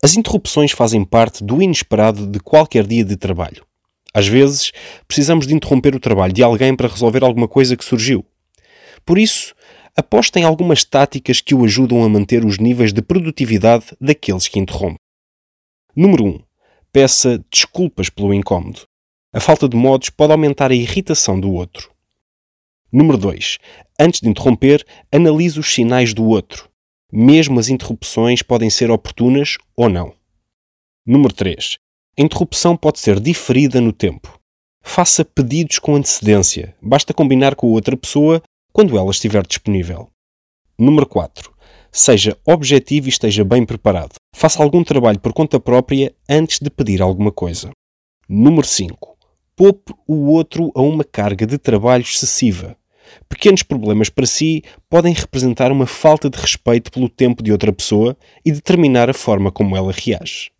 As interrupções fazem parte do inesperado de qualquer dia de trabalho. Às vezes, precisamos de interromper o trabalho de alguém para resolver alguma coisa que surgiu. Por isso, apostem algumas táticas que o ajudam a manter os níveis de produtividade daqueles que interrompem. Número 1. Peça desculpas pelo incómodo. A falta de modos pode aumentar a irritação do outro. Número 2. Antes de interromper, analise os sinais do outro. Mesmo as interrupções podem ser oportunas ou não. Número 3. A interrupção pode ser diferida no tempo. Faça pedidos com antecedência. Basta combinar com outra pessoa quando ela estiver disponível. Número 4. Seja objetivo e esteja bem preparado. Faça algum trabalho por conta própria antes de pedir alguma coisa. Número 5 poupe o outro a uma carga de trabalho excessiva. Pequenos problemas para si podem representar uma falta de respeito pelo tempo de outra pessoa e determinar a forma como ela reage.